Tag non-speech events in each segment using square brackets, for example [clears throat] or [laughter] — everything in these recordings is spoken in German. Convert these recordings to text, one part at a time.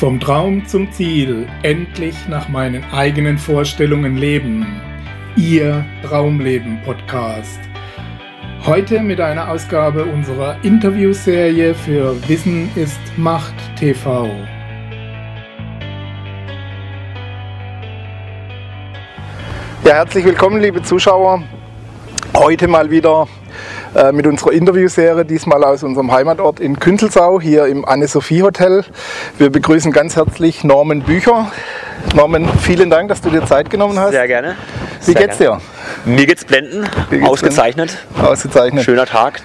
Vom Traum zum Ziel, endlich nach meinen eigenen Vorstellungen leben. Ihr Traumleben Podcast. Heute mit einer Ausgabe unserer Interviewserie für Wissen ist Macht TV. Ja, herzlich willkommen, liebe Zuschauer. Heute mal wieder äh, mit unserer Interviewserie, diesmal aus unserem Heimatort in Künzelsau, hier im Anne-Sophie Hotel. Wir begrüßen ganz herzlich Norman Bücher. Norman, vielen Dank, dass du dir Zeit genommen hast. Sehr gerne. Wie Sehr geht's dir? Mir geht's blenden, geht's ausgezeichnet. Ausgezeichnet. Schöner Tag,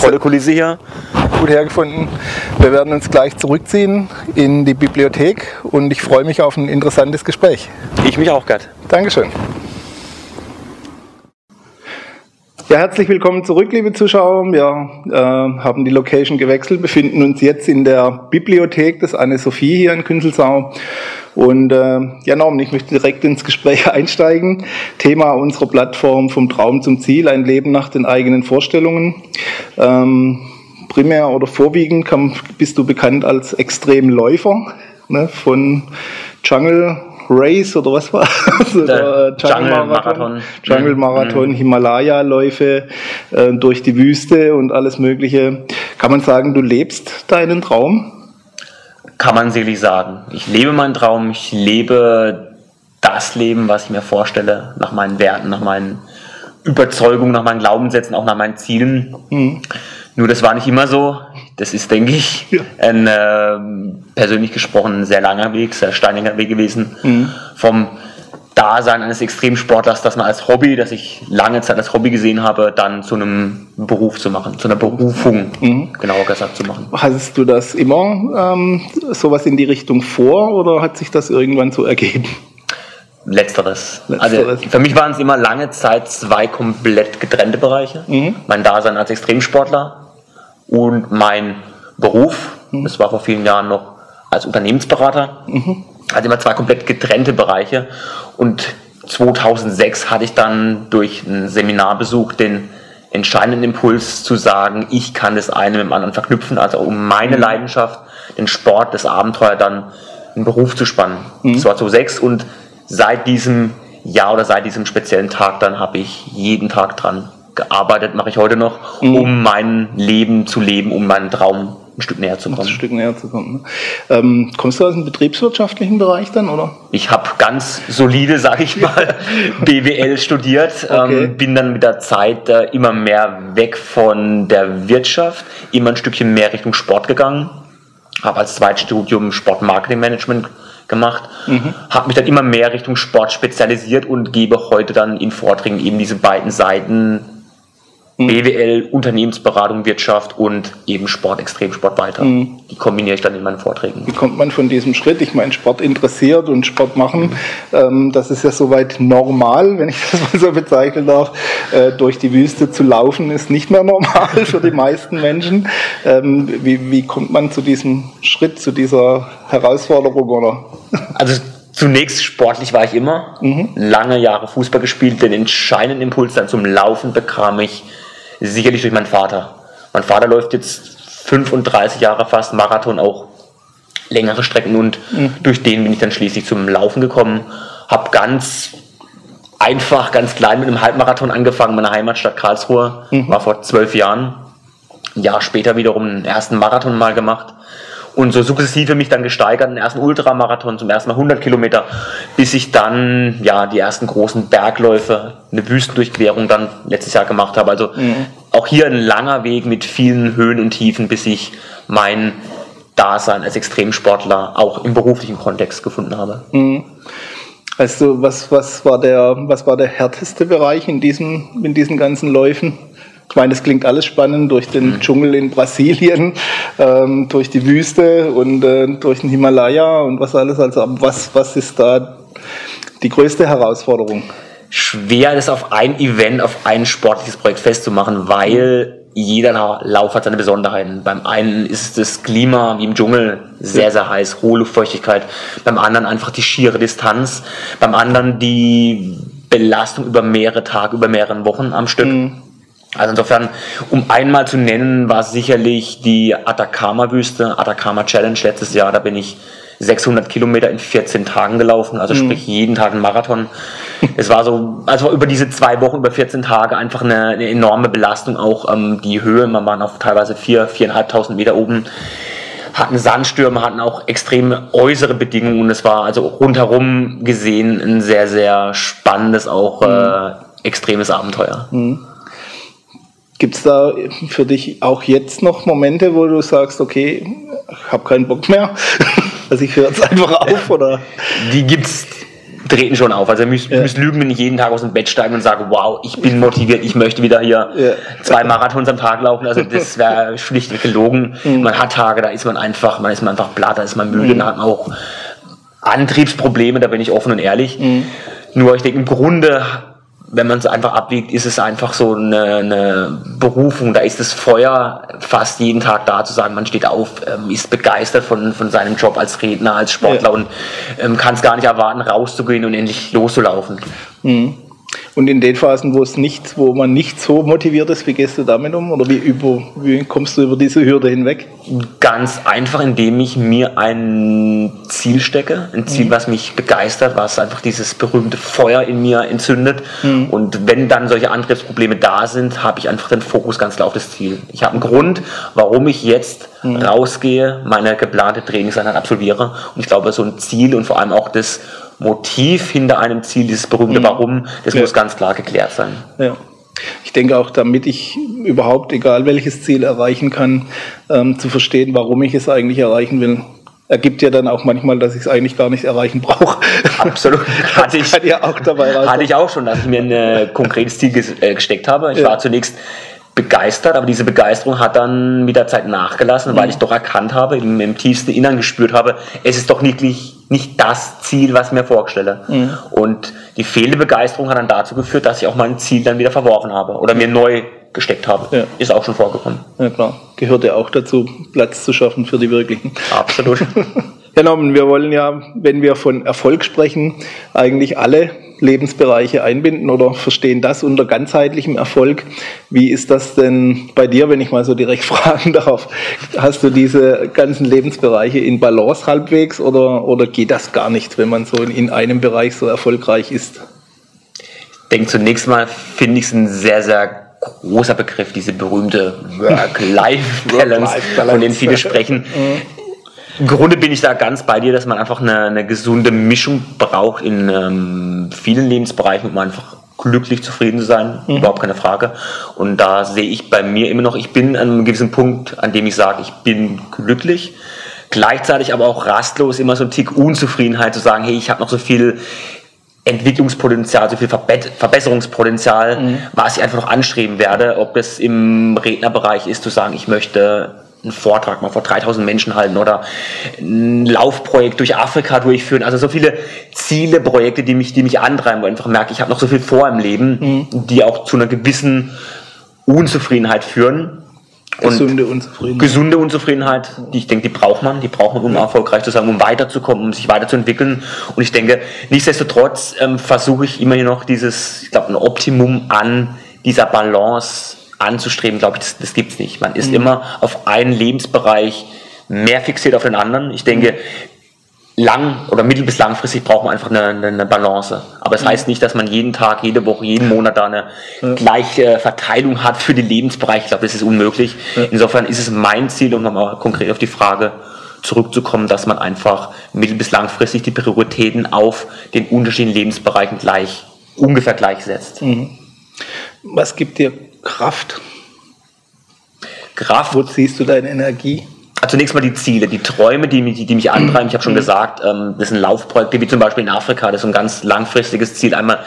tolle Kulisse hier. Gut hergefunden. Wir werden uns gleich zurückziehen in die Bibliothek und ich freue mich auf ein interessantes Gespräch. Ich mich auch, Gerd. Dankeschön. Ja, herzlich willkommen zurück, liebe Zuschauer. Wir äh, haben die Location gewechselt, befinden uns jetzt in der Bibliothek des Anne-Sophie hier in Künzelsau. Und äh, ja, Norm, ich möchte direkt ins Gespräch [laughs] einsteigen. Thema unserer Plattform vom Traum zum Ziel, ein Leben nach den eigenen Vorstellungen. Ähm, primär oder vorwiegend kam, bist du bekannt als Extremläufer ne, von Jungle Race oder was war? [laughs] Der Jungle Marathon. Jungle Marathon, Himalaya-Läufe äh, durch die Wüste und alles Mögliche. Kann man sagen, du lebst deinen Traum? Kann man sicherlich sagen. Ich lebe meinen Traum, ich lebe das Leben, was ich mir vorstelle, nach meinen Werten, nach meinen Überzeugungen, nach meinen Glaubenssätzen, auch nach meinen Zielen. Mhm. Nur das war nicht immer so. Das ist, denke ich, Ja. ein äh, persönlich gesprochen sehr langer Weg, sehr steiniger Weg gewesen. Mhm. Vom Dasein eines Extremsportlers, das man als Hobby, das ich lange Zeit als Hobby gesehen habe, dann zu einem Beruf zu machen, zu einer Berufung, Mhm. genauer gesagt zu machen. Hattest du das immer ähm, sowas in die Richtung vor oder hat sich das irgendwann so ergeben? Letzteres. Letzteres. Also für mich waren es immer lange Zeit zwei komplett getrennte Bereiche. Mhm. Mein Dasein als Extremsportler und mein Beruf. Das war vor vielen Jahren noch als Unternehmensberater. Also immer zwei komplett getrennte Bereiche. Und 2006 hatte ich dann durch einen Seminarbesuch den entscheidenden Impuls zu sagen, ich kann das eine mit dem anderen verknüpfen, also um meine Leidenschaft, den Sport, das Abenteuer dann in Beruf zu spannen. Das war 2006 und seit diesem Jahr oder seit diesem speziellen Tag dann habe ich jeden Tag dran gearbeitet, mache ich heute noch, um mein Leben zu leben, um meinen Traum ein Stück näher zu Um ein kommen. Stück näher zu kommen. Ne? Ähm, kommst du aus dem betriebswirtschaftlichen Bereich dann, oder? Ich habe ganz solide, sage ich [laughs] mal, BWL studiert, Okay. ähm, bin dann mit der Zeit äh, immer mehr weg von der Wirtschaft, immer ein Stückchen mehr Richtung Sport gegangen, habe als Zweitstudium Sportmarketingmanagement gemacht, habe mich dann immer mehr Richtung Sport spezialisiert und gebe heute dann in Vorträgen eben diese beiden Seiten BWL, Unternehmensberatung, Wirtschaft und eben Sport, Extremsport weiter. Die kombiniere ich dann in meinen Vorträgen. Wie kommt man von diesem Schritt? Ich meine, Sport interessiert und Sport machen, ähm, das ist ja soweit normal, wenn ich [laughs] das mal so bezeichnen darf. Äh, durch die Wüste zu laufen ist nicht mehr normal [laughs] für die meisten Menschen. Ähm, wie, wie kommt man zu diesem Schritt, zu dieser Herausforderung? Oder? Also zunächst sportlich war ich immer, lange Jahre Fußball gespielt, den entscheidenden Impuls dann zum Laufen bekam ich sicherlich durch meinen Vater. Mein Vater läuft jetzt 35 Jahre fast Marathon, auch längere Strecken. Und durch den bin ich dann schließlich zum Laufen gekommen, habe ganz einfach, ganz klein mit einem Halbmarathon angefangen, in meiner Heimatstadt Karlsruhe, war vor zwölf Jahren. Ein Jahr später wiederum einen ersten Marathon mal gemacht und so sukzessive mich dann gesteigert, den ersten Ultramarathon, zum ersten Mal 100 Kilometer, bis ich dann ja die ersten großen Bergläufe, eine Wüstendurchquerung dann letztes Jahr gemacht habe. Also auch hier ein langer Weg mit vielen Höhen und Tiefen, bis ich mein Dasein als Extremsportler auch im beruflichen Kontext gefunden habe. Weißt du, was, was, war der, was war der härteste Bereich in diesen, in diesen ganzen Läufen? Ich meine, das klingt alles spannend durch den Dschungel in Brasilien, ähm, durch die Wüste und äh, durch den Himalaya und was alles. Also, was, was ist da die größte Herausforderung? schwer, das auf ein Event, auf ein sportliches Projekt festzumachen, weil jeder Lauf hat seine Besonderheiten. Beim einen ist das Klima wie im Dschungel sehr, sehr heiß, hohe Luftfeuchtigkeit. Beim anderen einfach die schiere Distanz. Beim anderen die Belastung über mehrere Tage, über mehrere Wochen am Stück. Also insofern, um einmal zu nennen, war sicherlich die Atacama-Wüste, Atacama Challenge letztes Jahr. Da bin ich 600 Kilometer in 14 Tagen gelaufen, also mhm. sprich jeden Tag ein Marathon. Es war so, also über diese zwei Wochen, über 14 Tage einfach eine, eine enorme Belastung, auch ähm, die Höhe, man war auf teilweise 4, 4.500 Meter oben hatten Sandstürme, hatten auch extreme äußere Bedingungen und es war also rundherum gesehen ein sehr, sehr spannendes, auch mhm. äh, extremes Abenteuer. Mhm. Gibt es da für dich auch jetzt noch Momente, wo du sagst, okay, ich habe keinen Bock mehr, [laughs] also ich höre jetzt einfach auf? Oder? Die gibt es treten schon auf. Also müssen ja. lügen, wenn ich jeden Tag aus dem Bett steige und sage, wow, ich bin motiviert, ich möchte wieder hier ja. zwei Marathons am Tag laufen. Also das [laughs] wäre schlichtweg gelogen. Mhm. Man hat Tage, da ist man einfach, man ist man einfach platt, da ist man müde, mhm. dann hat man auch Antriebsprobleme, da bin ich offen und ehrlich. Mhm. Nur ich denke, im Grunde wenn man es einfach abwiegt, ist es einfach so eine, eine, Berufung. Da ist das Feuer fast jeden Tag da zu sagen, man steht auf, ähm, ist begeistert von, von seinem Job als Redner, als Sportler ja. und ähm, kann es gar nicht erwarten, rauszugehen und endlich loszulaufen. Mhm. Und in den Phasen, wo es nicht, wo man nicht so motiviert ist, wie gehst du damit um? Oder wie, über, wie kommst du über diese Hürde hinweg? Ganz einfach, indem ich mir ein Ziel stecke, ein Ziel, mhm. was mich begeistert, was einfach dieses berühmte Feuer in mir entzündet. Mhm. Und wenn dann solche Antriebsprobleme da sind, habe ich einfach den Fokus ganz klar auf das Ziel. Ich habe einen Grund, warum ich jetzt mhm. rausgehe, meine geplante Trainingseinheit absolviere. Und ich glaube, so ein Ziel und vor allem auch das Motiv hinter einem Ziel, dieses berühmte mhm. Warum, das ja. muss ganz klar geklärt sein. Ja. Ich denke auch, damit ich überhaupt, egal welches Ziel erreichen kann, ähm, zu verstehen, warum ich es eigentlich erreichen will, ergibt ja dann auch manchmal, dass ich es eigentlich gar nicht erreichen brauche. Absolut. [laughs] Hatte ich, ja auch dabei hatte ich auch schon, dass ich mir ein äh, konkretes Ziel äh, gesteckt habe. Ich ja. war zunächst begeistert, aber diese Begeisterung hat dann mit der Zeit nachgelassen, mhm. weil ich doch erkannt habe, im, im, tiefsten Innern gespürt habe, es ist doch nicht, nicht das Ziel, was ich mir vorstelle. Mhm. Und die fehlende Begeisterung hat dann dazu geführt, dass ich auch mein Ziel dann wieder verworfen habe oder mir neu gesteckt habe. Ja. Ist auch schon vorgekommen. Ja klar, gehört ja auch dazu, Platz zu schaffen für die Wirklichen. Absolut. [laughs] Herr Norman, wir wollen ja, wenn wir von Erfolg sprechen, eigentlich alle Lebensbereiche einbinden oder verstehen das unter ganzheitlichem Erfolg. Wie ist das denn bei dir, wenn ich mal so direkt [laughs] fragen darf? Hast du diese ganzen Lebensbereiche in Balance halbwegs oder, oder geht das gar nicht, wenn man so in einem Bereich so erfolgreich ist? Ich denke, zunächst mal finde ich es ein sehr, sehr großer Begriff, diese berühmte Work-Life-Balance, Work von der viele sprechen. [laughs] Im Grunde bin ich da ganz bei dir, dass man einfach eine, eine gesunde Mischung braucht in ähm, vielen Lebensbereichen, um einfach glücklich zufrieden zu sein, mhm. überhaupt keine Frage. Und da sehe ich bei mir immer noch, ich bin an einem gewissen Punkt, an dem ich sage, ich bin glücklich. Gleichzeitig aber auch rastlos immer so ein Tick Unzufriedenheit zu sagen, hey, ich habe noch so viel Entwicklungspotenzial, so viel Verbesserungspotenzial, mhm. was ich einfach noch anstreben werde, ob es im Rednerbereich ist, zu sagen, ich möchte einen Vortrag mal vor 3000 Menschen halten oder ein Laufprojekt durch Afrika durchführen. Also so viele Ziele, Projekte, die mich, die mich antreiben, wo ich einfach merke, ich habe noch so viel vor im Leben, mhm. die auch zu einer gewissen Unzufriedenheit führen. Gesunde Unzufriedenheit. Gesunde Unzufriedenheit, die ich denke, die braucht man, die braucht man, um erfolgreich zu sein, um weiterzukommen, um sich weiterzuentwickeln. Und ich denke, nichtsdestotrotz ähm, versuche ich immer hier noch dieses, ich glaube, ein Optimum an dieser Balance anzustreben, glaube ich, das, das gibt es nicht. Man ist mhm. immer auf einen Lebensbereich mehr fixiert auf den anderen. Ich denke, lang oder mittel- bis langfristig braucht man einfach eine, eine Balance. Aber es das mhm. heißt nicht, dass man jeden Tag, jede Woche, jeden Monat da eine ja. gleiche Verteilung hat für die Lebensbereiche. Ich glaube, das ist unmöglich. Ja. Insofern ist es mein Ziel, um nochmal konkret auf die Frage zurückzukommen, dass man einfach mittel- bis langfristig die Prioritäten auf den unterschiedlichen Lebensbereichen gleich, ungefähr gleich setzt. Mhm. Was gibt dir Kraft? Kraft. Wo ziehst du deine Energie? Also zunächst mal die Ziele, die Träume, die, mich, die mich antreiben. Ich habe schon mhm. gesagt, ähm, das sind Laufprojekte wie zum Beispiel in Afrika. Das ist ein ganz langfristiges Ziel, einmal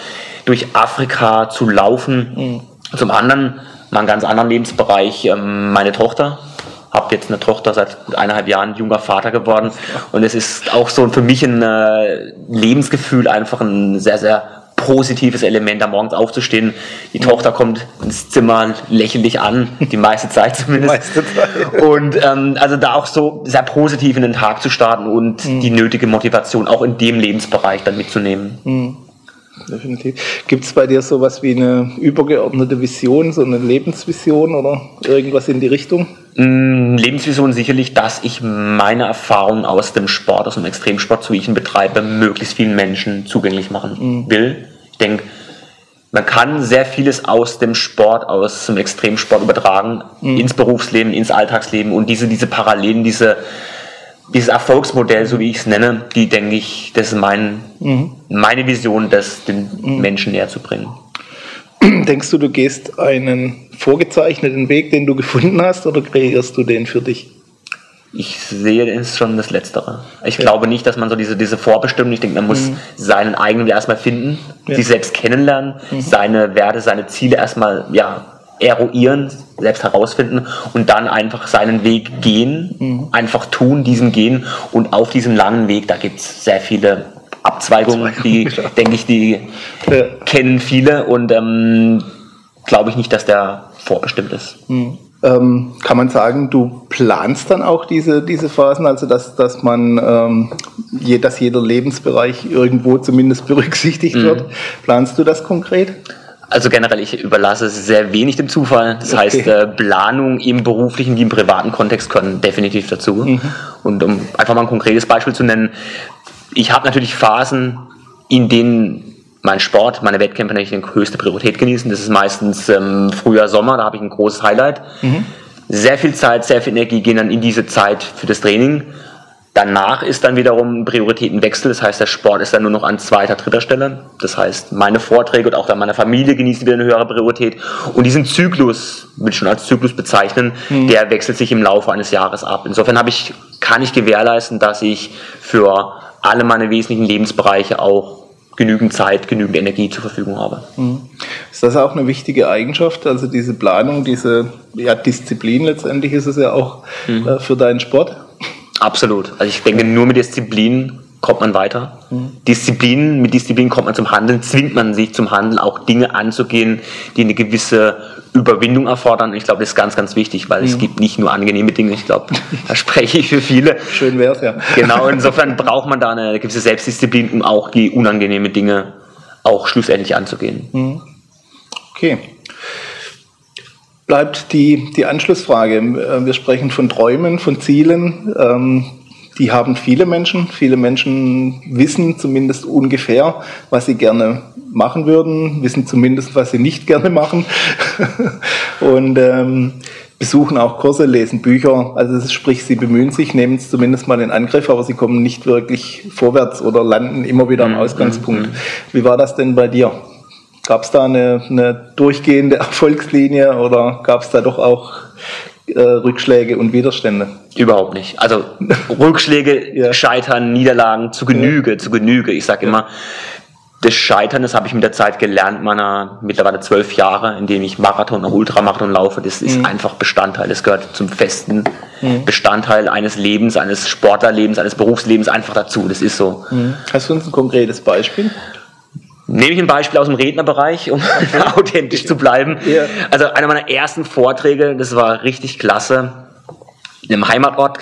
durch Afrika zu laufen. Mhm. Zum anderen, mal einen ganz anderen Lebensbereich, ähm, meine Tochter. Habe jetzt eine Tochter seit gut eineinhalb Jahren, junger Vater geworden. Und es ist auch so für mich ein äh, Lebensgefühl, einfach ein sehr, sehr positives Element, da morgens aufzustehen. Die mhm. Tochter kommt ins Zimmer, lächelt dich an, die meiste Zeit [laughs] zumindest. Meiste Zeit. Und ähm, also da auch so sehr positiv in den Tag zu starten und mhm. die nötige Motivation auch in dem Lebensbereich dann mitzunehmen. Mhm. Definitiv. Gibt es bei dir sowas wie eine übergeordnete Vision, so eine Lebensvision oder irgendwas in die Richtung? Mm, Lebensvision sicherlich, dass ich meine Erfahrungen aus dem Sport, aus dem Extremsport, so wie ich ihn betreibe, möglichst vielen Menschen zugänglich machen mhm. will. Ich denke, man kann sehr vieles aus dem Sport, aus dem Extremsport übertragen, mhm. ins Berufsleben, ins Alltagsleben und diese, diese Parallelen, diese, dieses Erfolgsmodell, so wie ich es nenne, die denke ich, das ist mein, mhm. meine Vision, das den mhm. Menschen näher zu bringen. [clears throat] Denkst du, du gehst einen vorgezeichneten Weg, den du gefunden hast, oder kreierst du den für dich? Ich sehe es schon das Letztere. Ich ja. glaube nicht, dass man so diese, diese Vorbestimmung, ich denke, man muss mhm. seinen eigenen Weg erstmal finden, ja. sich selbst kennenlernen, mhm. seine Werte, seine Ziele erstmal ja, eruieren, selbst herausfinden und dann einfach seinen Weg gehen, mhm. einfach tun, diesen gehen und auf diesem langen Weg, da gibt es sehr viele Abzweigungen, die, denke ich, die ja. kennen viele und ähm, glaube ich nicht, dass der vorbestimmt ist. Mhm. Ähm, kann man sagen, du planst dann auch diese, diese Phasen, also dass, dass man, ähm, je, dass jeder Lebensbereich irgendwo zumindest berücksichtigt mhm. wird. Planst du das konkret? Also generell, ich überlasse es sehr wenig dem Zufall. Das okay. heißt, äh, Planung im beruflichen wie im privaten Kontext können definitiv dazu. Mhm. Und um einfach mal ein konkretes Beispiel zu nennen, ich habe natürlich Phasen, in denen mein Sport, meine Wettkämpfe natürlich eine höchste Priorität genießen. Das ist meistens ähm, Frühjahr, Sommer, da habe ich ein großes Highlight. Mhm. Sehr viel Zeit, sehr viel Energie gehen dann in diese Zeit für das Training. Danach ist dann wiederum Prioritätenwechsel, das heißt, der Sport ist dann nur noch an zweiter, dritter Stelle. Das heißt, meine Vorträge und auch dann meine Familie genießen wieder eine höhere Priorität. Und diesen Zyklus, will ich schon als Zyklus bezeichnen, mhm. der wechselt sich im Laufe eines Jahres ab. Insofern habe ich, kann ich gewährleisten, dass ich für alle meine wesentlichen Lebensbereiche auch genügend Zeit, genügend Energie zur Verfügung habe. Mhm. Ist das auch eine wichtige Eigenschaft, also diese Planung, diese ja, Disziplin letztendlich ist es ja auch mhm. äh, für deinen Sport? Absolut. Also ich denke, nur mit Disziplin kommt man weiter. Mhm. Disziplin, mit Disziplin kommt man zum Handeln, zwingt man sich zum Handeln, auch Dinge anzugehen, die eine gewisse Überwindung erfordern. Ich glaube, das ist ganz, ganz wichtig, weil mhm. es gibt nicht nur angenehme Dinge. Ich glaube, [laughs] da spreche ich für viele. Schön wär's, ja. Genau, [laughs] insofern braucht man da eine gewisse Selbstdisziplin, um auch die unangenehmen Dinge auch schlussendlich anzugehen. Mhm. Okay bleibt die, die Anschlussfrage. Äh, wir sprechen von Träumen, von Zielen. Ähm, die haben viele Menschen. Viele Menschen wissen zumindest ungefähr, was sie gerne machen würden, wissen zumindest, was sie nicht gerne machen. [laughs] Und ähm, besuchen auch Kurse, lesen Bücher. Also sprich, sie bemühen sich, nehmen es zumindest mal in Angriff, aber sie kommen nicht wirklich vorwärts oder landen immer wieder am mhm, Ausgangspunkt. Mhm. Wie war das denn bei dir? Gab es da eine, eine, durchgehende [laughs] Erfolgslinie oder gab es da doch auch äh, Rückschläge und Widerstände? Überhaupt nicht. Also [laughs] Rückschläge, ja. Scheitern, Niederlagen zu Genüge, ja. zu Genüge. Ich sage immer, das Scheitern, das habe ich mit der Zeit gelernt, meiner mittlerweile zwölf Jahre, in denen ich Marathon und Ultramarathon laufe. Das ist mhm. einfach Bestandteil. Das gehört zum festen mhm. Bestandteil eines Lebens, eines Sportlerlebens, eines Berufslebens einfach dazu. Das ist so. Mhm. Hast du uns ein konkretes Beispiel? Nehme ich ein Beispiel aus dem Rednerbereich, um [laughs] authentisch zu bleiben. Ja. Also einer meiner ersten Vorträge, das war richtig klasse, in einem Heimatort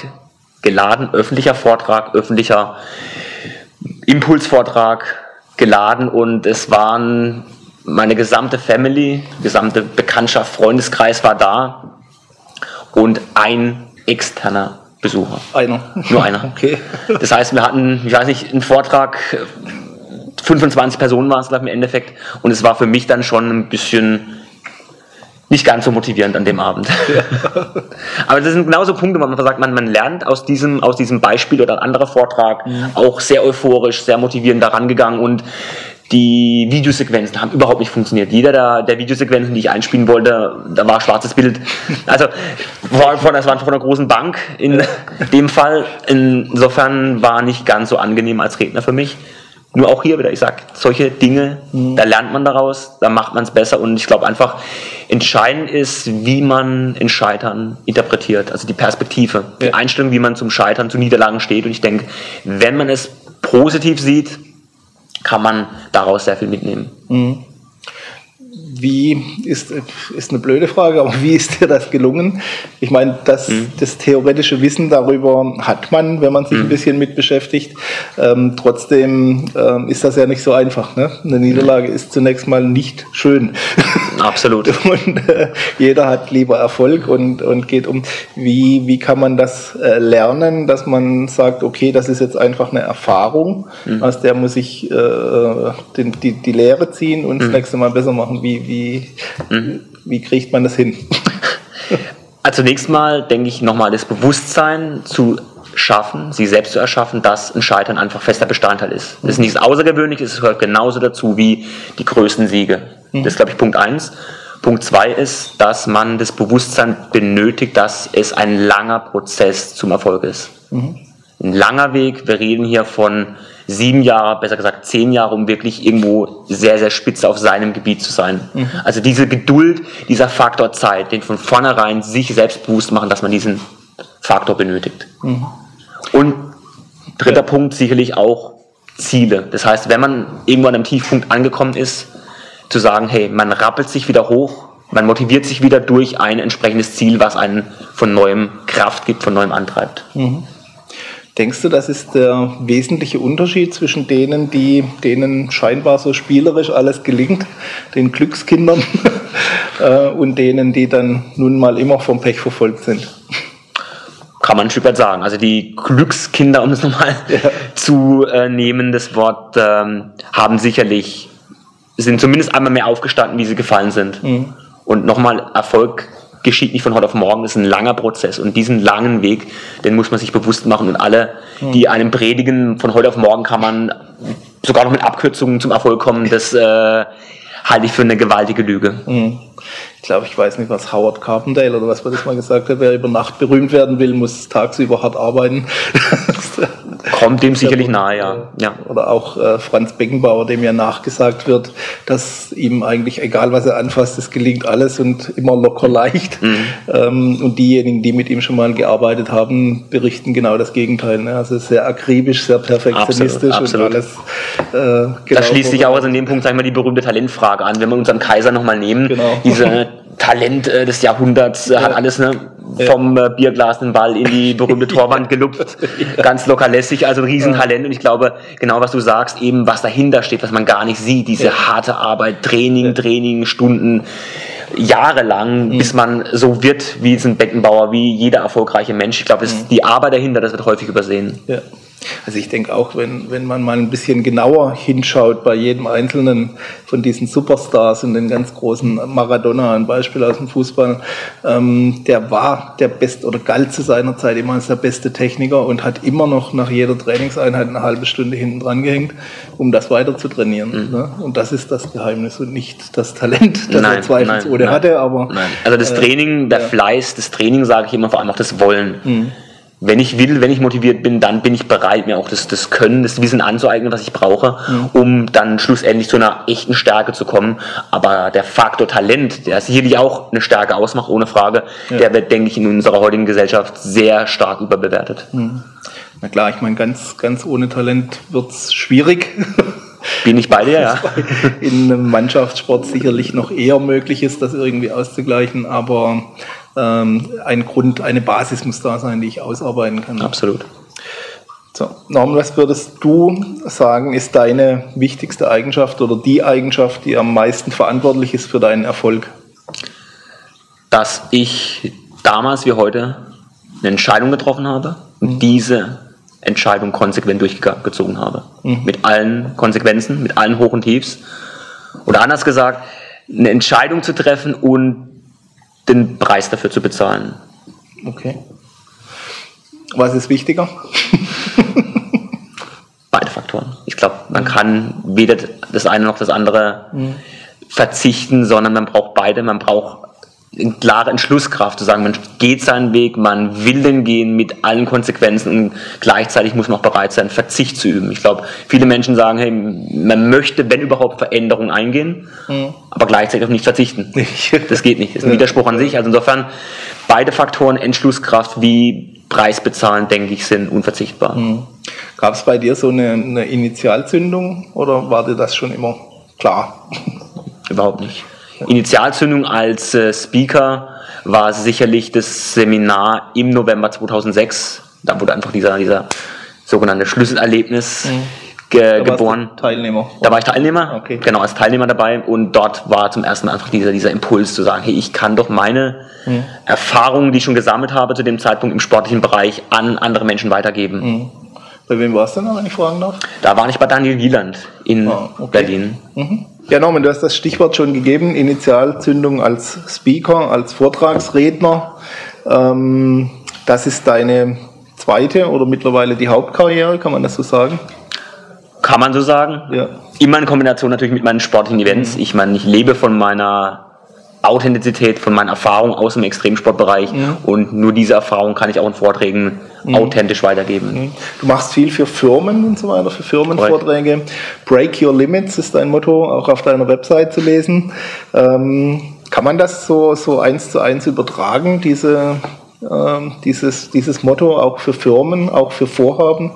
geladen, öffentlicher Vortrag, öffentlicher Impulsvortrag geladen und es waren meine gesamte Family, gesamte Bekanntschaft, Freundeskreis war da und ein externer Besucher. Einer. Nur einer. [laughs] Okay. Das heißt, wir hatten, ich weiß nicht, einen Vortrag 25 Personen waren es, im Endeffekt. Und es war für mich dann schon ein bisschen nicht ganz so motivierend an dem Abend. Ja. [laughs] Aber das sind genauso Punkte, wo man sagt, man, man lernt aus diesem, aus diesem Beispiel oder ein anderer Vortrag mhm. auch sehr euphorisch, sehr motivierend daran gegangen und die Videosequenzen haben überhaupt nicht funktioniert. Jeder der, der Videosequenzen, die ich einspielen wollte, da war schwarzes Bild. Also von, das war von einer großen Bank in dem Fall. Insofern war nicht ganz so angenehm als Redner für mich. Nur auch hier wieder, ich sage, solche Dinge, mhm. da lernt man daraus, da macht man es besser und ich glaube einfach, entscheidend ist, wie man in Scheitern interpretiert, also die Perspektive, ja. die Einstellung, wie man zum Scheitern, zu Niederlagen steht und ich denke, wenn man es positiv sieht, kann man daraus sehr viel mitnehmen. Mhm. Wie ist, ist eine blöde Frage, aber wie ist dir das gelungen? Ich meine, das, mhm. das theoretische Wissen darüber hat man, wenn man sich mhm. ein bisschen mit beschäftigt. Ähm, trotzdem ähm, ist das ja nicht so einfach. Ne? Eine Niederlage mhm. ist zunächst mal nicht schön. [laughs] Absolut. und äh, jeder hat lieber Erfolg und, und geht um, wie, wie kann man das äh, lernen, dass man sagt, okay, das ist jetzt einfach eine Erfahrung, mhm. aus der muss ich äh, den, die, die Lehre ziehen und das mhm. nächste Mal besser machen. Wie, wie, mhm. wie kriegt man das hin? [laughs] Also zunächst mal denke ich nochmal das Bewusstsein zu schaffen, sie selbst zu erschaffen, dass ein Scheitern einfach fester Bestandteil ist. Das ist nichts Außergewöhnliches, es gehört genauso dazu wie die größten Siege. Das ist, glaube ich, Punkt eins. Punkt zwei ist, dass man das Bewusstsein benötigt, dass es ein langer Prozess zum Erfolg ist. Mhm. Ein langer Weg, wir reden hier von sieben Jahre, besser gesagt zehn Jahre, um wirklich irgendwo sehr, sehr spitze auf seinem Gebiet zu sein. Mhm. Also diese Geduld, dieser Faktor Zeit, den von vornherein sich selbst bewusst machen, dass man diesen Faktor benötigt. Mhm. Und dritter ja. Punkt sicherlich auch Ziele. Das heißt, wenn man irgendwo an einem Tiefpunkt angekommen ist, zu sagen, hey, man rappelt sich wieder hoch, man motiviert sich wieder durch ein entsprechendes Ziel, was einen von neuem Kraft gibt, von neuem antreibt. Mhm. Denkst du, das ist der wesentliche Unterschied zwischen denen, die, denen scheinbar so spielerisch alles gelingt, den Glückskindern, [laughs] äh, und denen, die dann nun mal immer vom Pech verfolgt sind? Kann man ein Stück weit sagen. Also die Glückskinder, um es nochmal ja. zu äh, nehmen, das Wort, ähm, haben sicherlich, sind zumindest einmal mehr aufgestanden, wie sie gefallen sind. Mhm. Und nochmal Erfolg geschieht nicht von heute auf morgen, das ist ein langer Prozess. Und diesen langen Weg, den muss man sich bewusst machen. Und alle, die einem predigen, von heute auf morgen kann man sogar noch mit Abkürzungen zum Erfolg kommen, das äh, halte ich für eine gewaltige Lüge. Mhm. Ich glaube, ich weiß nicht, was Howard Carpendale oder was man das mal gesagt hat, wer über Nacht berühmt werden will, muss tagsüber hart arbeiten. [laughs] Kommt dem sicherlich nahe, ja. ja. Oder auch äh, Franz Beckenbauer, dem ja nachgesagt wird, dass ihm eigentlich, egal was er anfasst, es gelingt alles und immer locker leicht. Mhm. Ähm, und diejenigen, die mit ihm schon mal gearbeitet haben, berichten genau das Gegenteil. Ne? Also sehr akribisch, sehr perfektionistisch absolut, absolut. und alles. Äh, genau da schließt sich auch also in dem Punkt, sagen wir, die berühmte Talentfrage an. Wenn wir unseren Kaiser nochmal nehmen, genau. diese [laughs] Talent äh, des Jahrhunderts, äh, ja. hat alles ne, vom äh, Bierglas den Ball in die berühmte [laughs] Torwand gelupft, ja. ganz locker lässig, also ein Riesentalent und ich glaube, genau was du sagst, eben was dahinter steht, was man gar nicht sieht, diese harte Arbeit, Training, Training, Stunden, jahrelang, mhm. bis man so wird wie ein Beckenbauer, wie jeder erfolgreiche Mensch. Ich glaube, mhm. die Arbeit dahinter, das wird häufig übersehen. Ja. Also ich denke auch, wenn, wenn man mal ein bisschen genauer hinschaut bei jedem einzelnen von diesen Superstars und den ganz großen Maradona, ein Beispiel aus dem Fußball, ähm, der war der beste oder galt zu seiner Zeit immer als der beste Techniker und hat immer noch nach jeder Trainingseinheit eine halbe Stunde hinten dran gehängt, um das weiter zu trainieren. Mhm. Ne? Und das ist das Geheimnis und nicht das Talent, [laughs] das nein, er zweifelsohne hatte. Aber, nein. Also das äh, Training, der ja. Fleiß, das Training sage ich immer, vor allem auch das Wollen. Mhm wenn ich will, wenn ich motiviert bin, dann bin ich bereit, mir auch das, das Können, das Wissen anzueignen, was ich brauche, mhm. um dann schlussendlich zu einer echten Stärke zu kommen. Aber der Faktor Talent, der sicherlich auch eine Stärke ausmacht, ohne Frage, ja. der wird, denke ich, in unserer heutigen Gesellschaft sehr stark überbewertet. Mhm. Na klar, ich meine, ganz, ganz ohne Talent wird's schwierig. [laughs] Bin ich bei dir, ja. [laughs] In einem Mannschaftssport sicherlich noch eher möglich ist, das irgendwie auszugleichen, aber ähm, ein Grund, eine Basis muss da sein, die ich ausarbeiten kann. Absolut. So, Norman, was würdest du sagen, ist deine wichtigste Eigenschaft oder die Eigenschaft, die am meisten verantwortlich ist für deinen Erfolg? Dass ich damals wie heute eine Entscheidung getroffen habe und mhm. diese Entscheidung konsequent durchgezogen habe. Mhm. Mit allen Konsequenzen, mit allen Hoch und Tiefs. Oder anders gesagt, eine Entscheidung zu treffen und den Preis dafür zu bezahlen. Okay. Was ist wichtiger? [laughs] Beide Faktoren. Ich glaube, man kann weder das eine noch das andere mhm. verzichten, sondern man braucht beide. Man braucht klare Entschlusskraft zu sagen, man geht seinen Weg, man will den gehen mit allen Konsequenzen und gleichzeitig muss man auch bereit sein, Verzicht zu üben. Ich glaube, viele Menschen sagen, hey, man möchte, wenn überhaupt, Veränderungen eingehen, mhm. aber gleichzeitig auch nicht verzichten. [laughs] Das geht nicht. Das ist ein Widerspruch an sich. Also insofern, beide Faktoren, Entschlusskraft wie Preis bezahlen, denke ich, sind unverzichtbar. Mhm. Gab es bei dir so eine, eine Initialzündung oder war dir das schon immer klar? Überhaupt nicht Initialzündung als äh, Speaker war sicherlich das Seminar im November 2006. Da wurde einfach dieser, dieser sogenannte Schlüsselerlebnis mhm. ge geboren. Teilnehmer. Da war ich Teilnehmer, okay. genau, als Teilnehmer dabei und dort war zum ersten Mal einfach dieser, dieser Impuls zu sagen, hey, ich kann doch meine mhm. Erfahrungen, die ich schon gesammelt habe zu dem Zeitpunkt im sportlichen Bereich, an andere Menschen weitergeben. Mhm. Bei wem warst du denn, wenn ich fragen darf? Da war ich bei Daniel Wieland in ah, okay. Berlin. Mhm. Ja, Norman, du hast das Stichwort schon gegeben, Initialzündung als Speaker, als Vortragsredner. Ähm, das ist deine zweite oder mittlerweile die Hauptkarriere, kann man das so sagen? Kann man so sagen. Ja. Immer in Kombination natürlich mit meinen sportlichen Events. Mhm. Ich meine, ich lebe von meiner Authentizität, von meinen Erfahrungen aus dem Extremsportbereich mhm. und nur diese Erfahrung kann ich auch in Vorträgen mhm. authentisch weitergeben. Mhm. Du machst viel für Firmen und so weiter, für Firmenvorträge. Break Your Limits ist dein Motto, auch auf deiner Website zu lesen. Ähm, kann man das so, so eins zu eins übertragen, diese, ähm, dieses, dieses Motto auch für Firmen, auch für Vorhaben?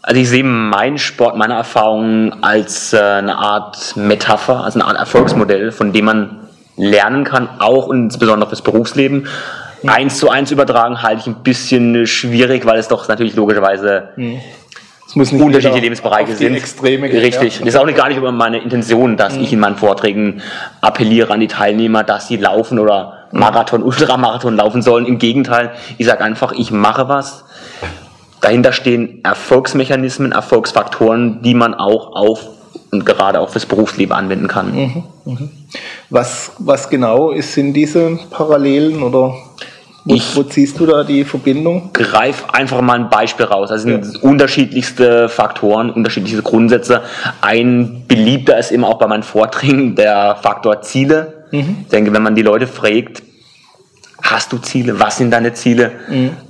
Also ich sehe meinen Sport, meine Erfahrungen als äh, eine Art Metapher, als eine Art Erfolgsmodell, von dem man lernen kann, auch und insbesondere fürs Berufsleben. Mhm. Eins zu eins übertragen halte ich ein bisschen schwierig, weil es doch natürlich logischerweise mhm. unterschiedliche Lebensbereiche sind. Extreme Richtig. Ja. Das ist auch nicht, gar nicht über meine Intention, dass mhm. ich in meinen Vorträgen appelliere an die Teilnehmer, dass sie laufen oder mhm. Marathon, Ultramarathon laufen sollen. Im Gegenteil, ich sage einfach, ich mache was. Dahinter stehen Erfolgsmechanismen, Erfolgsfaktoren, die man auch auf und gerade auch fürs Berufsleben anwenden kann. Mhm, mhm. Was, was genau ist, sind diese Parallelen oder wo, ich wo ziehst du da die Verbindung? Greif einfach mal ein Beispiel raus. Also ja. sind unterschiedlichste Faktoren, unterschiedliche Grundsätze. Ein beliebter ist immer auch bei meinen Vorträgen der Faktor Ziele. Mhm. Ich denke, wenn man die Leute fragt, hast du Ziele? Was sind deine Ziele? Mhm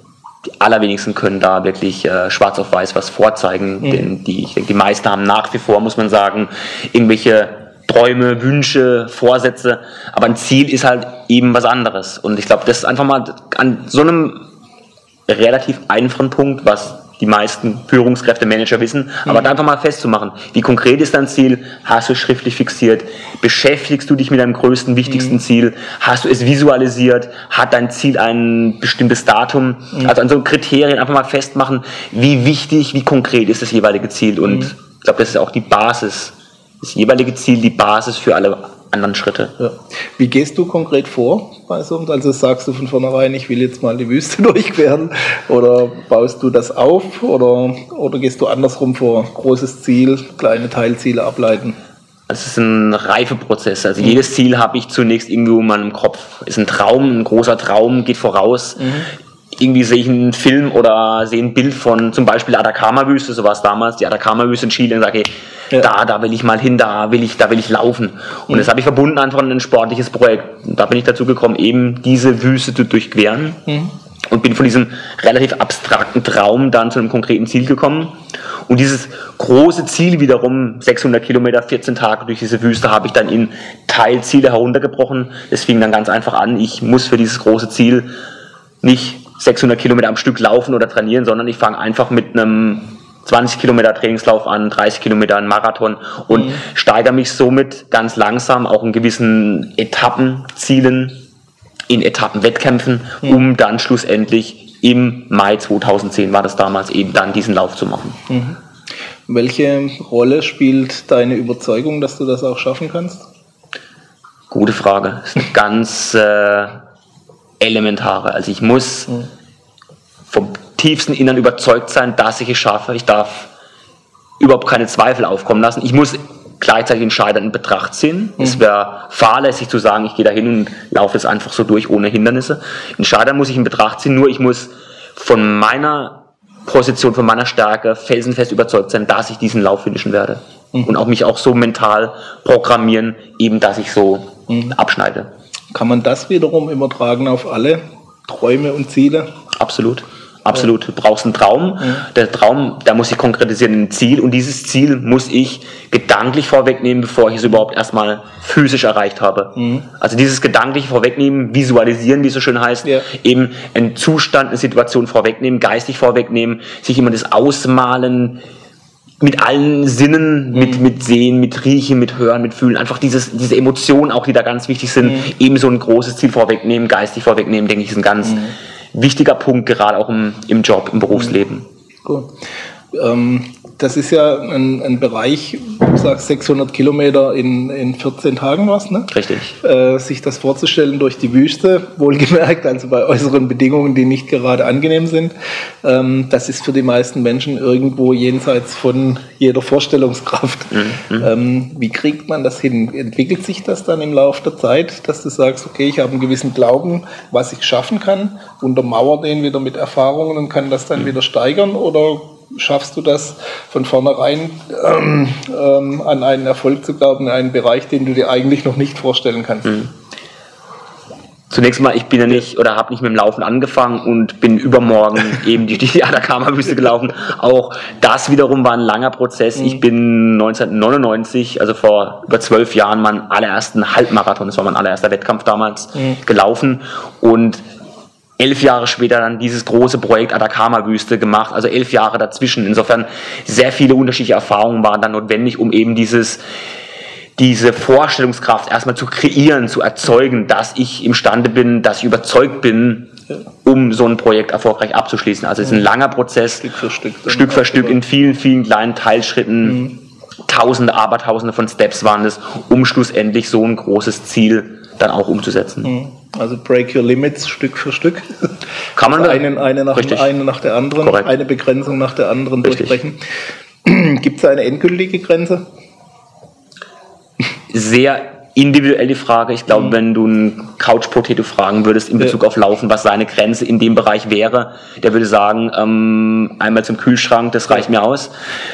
die allerwenigsten können da wirklich äh, schwarz auf weiß was vorzeigen. Mhm. Denn die, ich denke, die meisten haben nach wie vor, muss man sagen, irgendwelche Träume, Wünsche, Vorsätze. Aber ein Ziel ist halt eben was anderes. Und ich glaube, das ist einfach mal an so einem relativ einfachen Punkt, was die meisten Führungskräfte, Manager wissen, aber mhm. da einfach mal festzumachen, wie konkret ist dein Ziel, hast du es schriftlich fixiert, beschäftigst du dich mit deinem größten, wichtigsten mhm. Ziel, hast du es visualisiert, hat dein Ziel ein bestimmtes Datum, mhm. also an so Kriterien einfach mal festmachen, wie wichtig, wie konkret ist das jeweilige Ziel und mhm. ich glaube, das ist auch die Basis, das jeweilige Ziel, die Basis für alle anderen Schritte. Ja. Wie gehst du konkret vor bei so Also sagst du von vornherein, ich will jetzt mal die Wüste [laughs] durchqueren oder baust du das auf oder, oder gehst du andersrum vor? Großes Ziel, kleine Teilziele ableiten? Es ist ein Reifeprozess. Also mhm. jedes Ziel habe ich zunächst irgendwo in meinem Kopf. Ist ein Traum, ein großer Traum, geht voraus. Mhm irgendwie sehe ich einen Film oder sehe ein Bild von zum Beispiel Atacama-Wüste, so war es damals, die Atacama-Wüste in Chile und sage, ja. da, da will ich mal hin, da will ich, da will ich laufen. Und mhm. das habe ich verbunden einfach in ein sportliches Projekt. Und da bin ich dazu gekommen, eben diese Wüste zu durchqueren. Mhm. Und bin von diesem relativ abstrakten Traum dann zu einem konkreten Ziel gekommen. Und dieses große Ziel wiederum, 600 Kilometer, 14 Tage durch diese Wüste, habe ich dann in Teilziele heruntergebrochen. Das fing dann ganz einfach an. Ich muss für dieses große Ziel nicht 600 Kilometer am Stück laufen oder trainieren, sondern ich fange einfach mit einem 20 Kilometer Trainingslauf an, 30 Kilometer an Marathon und mhm. steigere mich somit ganz langsam auch in gewissen Etappenzielen, in Etappenwettkämpfen, mhm. um dann schlussendlich im Mai 2010 war das damals eben dann diesen Lauf zu machen. Mhm. Welche Rolle spielt deine Überzeugung, dass du das auch schaffen kannst? Gute Frage. Das ist eine [laughs] ganz äh, elementare. Also ich muss mhm. vom tiefsten Innern überzeugt sein, dass ich es schaffe. Ich darf überhaupt keine Zweifel aufkommen lassen. Ich muss gleichzeitig den Scheitern in Betracht ziehen. Mhm. Es wäre fahrlässig zu sagen, ich gehe da hin und laufe es einfach so durch ohne Hindernisse. Den Scheitern muss ich in Betracht ziehen, nur ich muss von meiner Position, von meiner Stärke felsenfest überzeugt sein, dass ich diesen Lauf finishen werde. Mhm. Und auch mich auch so mental programmieren, eben dass ich so mhm. abschneide. Kann man das wiederum übertragen auf alle Träume und Ziele? Absolut. Absolut. Du brauchst einen Traum. Der Traum, da muss ich konkretisieren ein Ziel und dieses Ziel muss ich gedanklich vorwegnehmen, bevor ich es überhaupt erstmal physisch erreicht habe. Mhm. Also dieses gedankliche Vorwegnehmen, visualisieren, wie es so schön heißt, ja. eben einen Zustand, eine Situation vorwegnehmen, geistig vorwegnehmen, sich immer das Ausmalen, mit allen Sinnen, mhm. mit, mit Sehen, mit Riechen, mit Hören, mit Fühlen, einfach dieses, diese Emotionen auch, die da ganz wichtig sind, mhm. eben so ein großes Ziel vorwegnehmen, geistig vorwegnehmen, denke ich, ist ein ganz mhm. wichtiger Punkt, gerade auch im, im Job, im Berufsleben. Gut. Ähm, das ist ja ein, ein Bereich, du sagst 600 Kilometer in, in 14 Tagen was, ne? Richtig. Äh, sich das vorzustellen durch die Wüste, wohlgemerkt, also bei äußeren Bedingungen, die nicht gerade angenehm sind, ähm, das ist für die meisten Menschen irgendwo jenseits von jeder Vorstellungskraft. Mhm. Ähm, wie kriegt man das hin? Entwickelt sich das dann im Laufe der Zeit, dass du sagst, okay, ich habe einen gewissen Glauben, was ich schaffen kann, untermauer den wieder mit Erfahrungen und kann das dann mhm. wieder steigern oder schaffst du das von vornherein ähm, ähm, an einen Erfolg zu glauben, in einen Bereich, den du dir eigentlich noch nicht vorstellen kannst? Mhm. Zunächst mal, ich bin ja nicht oder habe nicht mit dem Laufen angefangen und bin übermorgen [laughs] eben die, die Atacama-Wüste gelaufen. Auch das wiederum war ein langer Prozess. Mhm. Ich bin 1999, also vor über zwölf Jahren, meinen allerersten Halbmarathon, das war mein allererster Wettkampf damals, mhm. gelaufen und elf Jahre später dann dieses große Projekt Atacama-Wüste gemacht, also elf Jahre dazwischen. Insofern sehr viele unterschiedliche Erfahrungen waren dann notwendig, um eben dieses, diese Vorstellungskraft erstmal zu kreieren, zu erzeugen, dass ich imstande bin, dass ich überzeugt bin, um so ein Projekt erfolgreich abzuschließen. Also es ist ein langer Prozess, Stück für Stück, Stück, für Stück in vielen, vielen kleinen Teilschritten. Mhm. Tausende, Abertausende von Steps waren es, um schlussendlich so ein großes Ziel dann auch umzusetzen. Mhm. Also Break Your Limits Stück für Stück. Kann man also einen, eine, nach, eine nach der anderen, Korrekt. eine Begrenzung nach der anderen Richtig. durchbrechen. [clears throat] Gibt es eine endgültige Grenze? Sehr individuell die Frage. Ich glaube, mhm. wenn du einen Couch Potato fragen würdest in Bezug ja. auf Laufen, was seine Grenze in dem Bereich wäre, der würde sagen, ähm, einmal zum Kühlschrank, das reicht mir aus.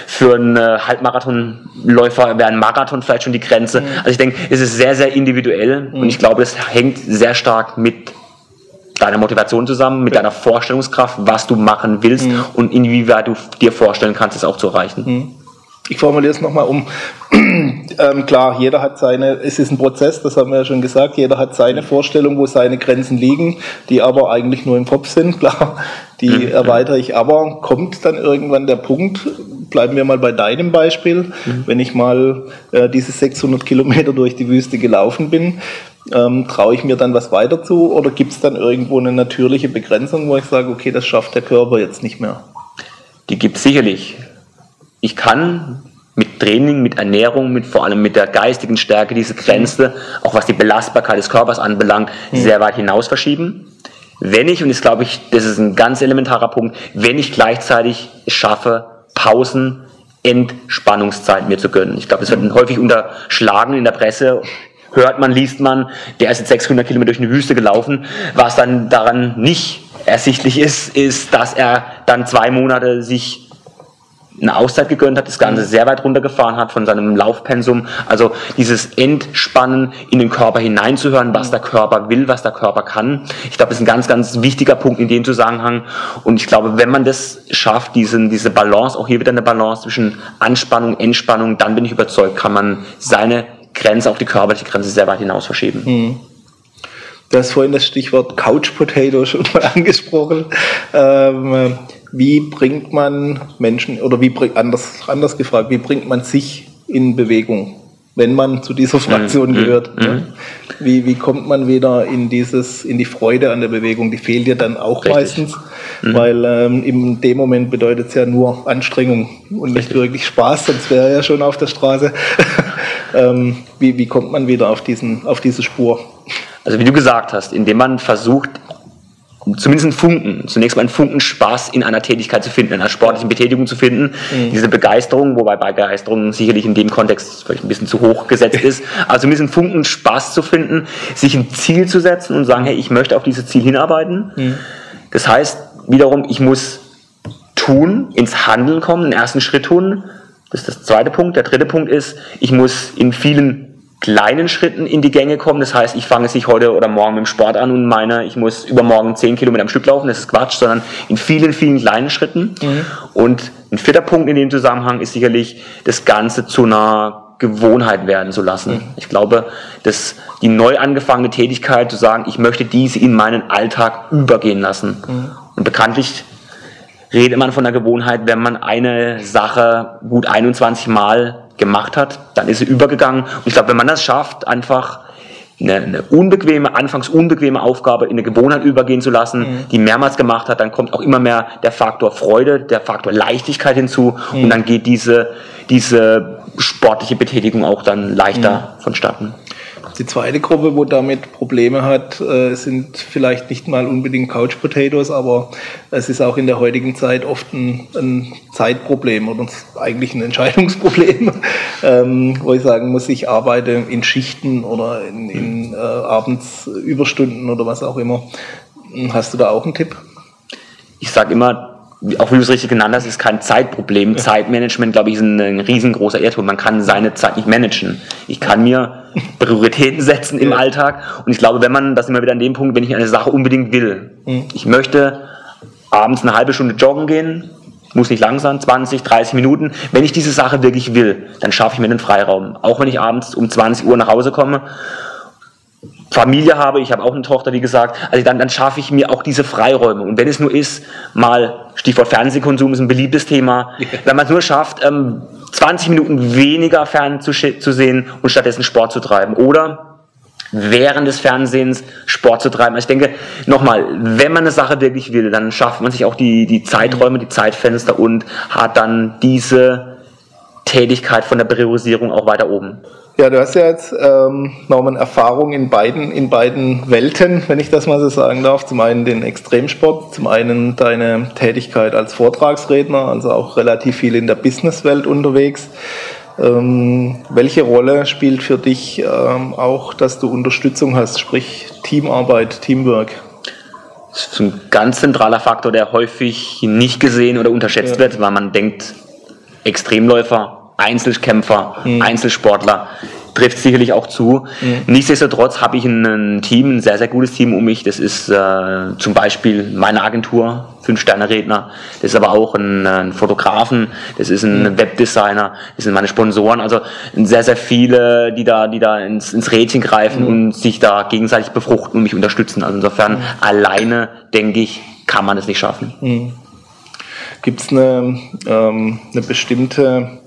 Für einen äh, Halbmarathonläufer wäre ein Marathon vielleicht schon die Grenze. Mhm. Also ich denke, es ist sehr, sehr individuell mhm. und ich glaube, es hängt sehr stark mit deiner Motivation zusammen, mit ja. deiner Vorstellungskraft, was du machen willst mhm. und inwieweit du dir vorstellen kannst, es auch zu erreichen. Mhm. Ich formuliere es nochmal um. Ähm, klar, jeder hat seine, es ist ein Prozess, das haben wir ja schon gesagt, jeder hat seine Vorstellung, wo seine Grenzen liegen, die aber eigentlich nur im Kopf sind, [laughs] klar, die mhm. erweitere ich. Aber kommt dann irgendwann der Punkt, bleiben wir mal bei deinem Beispiel, mhm. wenn ich mal äh, diese 600 Kilometer durch die Wüste gelaufen bin, ähm, traue ich mir dann was weiter zu oder gibt es dann irgendwo eine natürliche Begrenzung, wo ich sage, okay, das schafft der Körper jetzt nicht mehr? Die gibt es sicherlich ich kann mit Training, mit Ernährung, mit vor allem mit der geistigen Stärke diese Grenze, auch was die Belastbarkeit des Körpers anbelangt, mhm. sehr weit hinaus verschieben. Wenn ich, und das glaube ich, das ist ein ganz elementarer Punkt, wenn ich gleichzeitig schaffe, Pausen, Entspannungszeit mir zu gönnen. Ich glaube, das wird mhm. häufig unterschlagen in der Presse. Hört man, liest man, der ist jetzt 600 Kilometer durch eine Wüste gelaufen. Was dann daran nicht ersichtlich ist, ist, dass er dann zwei Monate sich eine Auszeit gegönnt hat, das Ganze sehr weit runtergefahren hat von seinem Laufpensum. Also dieses Entspannen in den Körper hineinzuhören, was der Körper will, was der Körper kann. Ich glaube, das ist ein ganz, ganz wichtiger Punkt in dem Zusammenhang. Und ich glaube, wenn man das schafft, diesen, diese Balance, auch hier wieder eine Balance zwischen Anspannung, Entspannung, dann bin ich überzeugt, kann man seine Grenze, auch die körperliche Grenze, sehr weit hinaus verschieben. Mhm. Du hast vorhin das Stichwort Couch Potato schon mal [laughs] angesprochen. Ähm, wie bringt man Menschen, oder wie anders, anders gefragt, wie bringt man sich in Bewegung, wenn man zu dieser Fraktion mhm. gehört? Mhm. Ja? Wie, wie kommt man wieder in dieses, in die Freude an der Bewegung? Die fehlt ja dann auch Richtig. meistens, mhm. weil ähm, in dem Moment bedeutet es ja nur Anstrengung und nicht Richtig. wirklich Spaß, sonst wäre er ja schon auf der Straße. [laughs] ähm, wie, wie kommt man wieder auf, diesen, auf diese Spur? Also wie du gesagt hast, indem man versucht, zumindest einen Funken, zunächst mal einen Funken Spaß in einer Tätigkeit zu finden, in einer sportlichen Betätigung zu finden. Mhm. Diese Begeisterung, wobei Begeisterung sicherlich in dem Kontext vielleicht ein bisschen zu hoch gesetzt ist, aber [laughs] zumindest einen Funken Spaß zu finden, sich ein Ziel zu setzen und sagen, hey, ich möchte auf dieses Ziel hinarbeiten. Mhm. Das heißt wiederum, ich muss tun, ins Handeln kommen, den ersten Schritt tun. Das ist das zweite Punkt. Der dritte Punkt ist, ich muss in vielen kleinen Schritten in die Gänge kommen. Das heißt, ich fange es nicht heute oder morgen mit dem Sport an und meine, ich muss übermorgen 10 Kilometer am Stück laufen. Das ist Quatsch, sondern in vielen, vielen kleinen Schritten. Mhm. Und ein vierter Punkt in dem Zusammenhang ist sicherlich, das Ganze zu einer Gewohnheit werden zu lassen. Mhm. Ich glaube, dass die neu angefangene Tätigkeit zu sagen, ich möchte diese in meinen Alltag übergehen lassen. Mhm. Und bekanntlich redet man von der Gewohnheit, wenn man eine Sache gut 21 Mal gemacht hat, dann ist sie übergegangen. Und ich glaube, wenn man das schafft, einfach eine, eine, unbequeme, anfangs unbequeme Aufgabe in eine Gewohnheit übergehen zu lassen, mhm. die mehrmals gemacht hat, dann kommt auch immer mehr der Faktor Freude, der Faktor Leichtigkeit hinzu mhm. und dann geht diese, diese sportliche Betätigung auch dann leichter mhm. vonstatten. Die zweite Gruppe, wo damit Probleme hat, äh, sind vielleicht nicht mal unbedingt Couch Potatoes, aber es ist auch in der heutigen Zeit oft ein, ein Zeitproblem oder eigentlich ein Entscheidungsproblem, [laughs] ähm, wo ich sagen muss, ich arbeite in Schichten oder in, in äh, abends Überstunden oder was auch immer. Hast du da auch einen Tipp? Ich sage immer, auch wie du es richtig genannt hast, ist kein Zeitproblem. Zeitmanagement, glaube ich, ist ein, ein, riesengroßer Irrtum. Man kann seine Zeit nicht managen. Ich kann mir Prioritäten setzen im ja. Alltag und ich glaube, wenn man, das immer wieder an dem Punkt, wenn ich eine Sache unbedingt will, mhm. ich möchte abends eine halbe Stunde joggen gehen, muss nicht lang sein, 20, 30 Minuten. Wenn ich diese Sache wirklich will, dann schaffe ich mir den Freiraum. Auch wenn ich abends um 20 Uhr nach Hause komme Familie habe, ich habe auch eine Tochter, wie gesagt, also dann, dann schaffe ich mir auch diese Freiräume. Und wenn es nur ist, mal, Stichwort Fernsehkonsum ist ein beliebtes Thema, [laughs] wenn man es nur schafft, ähm, 20 Minuten weniger fern zu, zu sehen und stattdessen Sport zu treiben. Oder während des Fernsehens Sport zu treiben. Also ich denke, nochmal, wenn man eine Sache wirklich will, dann schafft man sich auch die, die Zeiträume, die Zeitfenster und hat dann diese Tätigkeit von der Priorisierung auch weiter oben. Ja, du hast ja jetzt ähm, nochmal Erfahrung in beiden, in beiden Welten, wenn ich das mal so sagen darf. Zum einen den Extremsport, zum einen deine Tätigkeit als Vortragsredner, also auch relativ viel in der Businesswelt unterwegs. Ähm, welche Rolle spielt für dich ähm, auch, dass du Unterstützung hast, sprich Teamarbeit, Teamwork? Das ist ein ganz zentraler Faktor, der häufig nicht gesehen oder unterschätzt ja. wird, weil man denkt, Extremläufer, Einzelkämpfer, mhm. Einzelsportler trifft sicherlich auch zu. Mhm. Nichtsdestotrotz habe ich ein, Team, ein sehr, sehr gutes Team um mich. Das ist äh, zum Beispiel meine Agentur, Fünf-Sterne-Redner. Das ist aber auch ein, ein Fotografen, das ist ein mhm. Webdesigner, das sind meine Sponsoren. Also sehr, sehr viele, die da, die da ins, ins Rädchen greifen mhm. und sich da gegenseitig befruchten und mich unterstützen. Also insofern mhm. alleine, denke ich, kann man es nicht schaffen. Mhm. Gibt es eine, ähm, eine bestimmte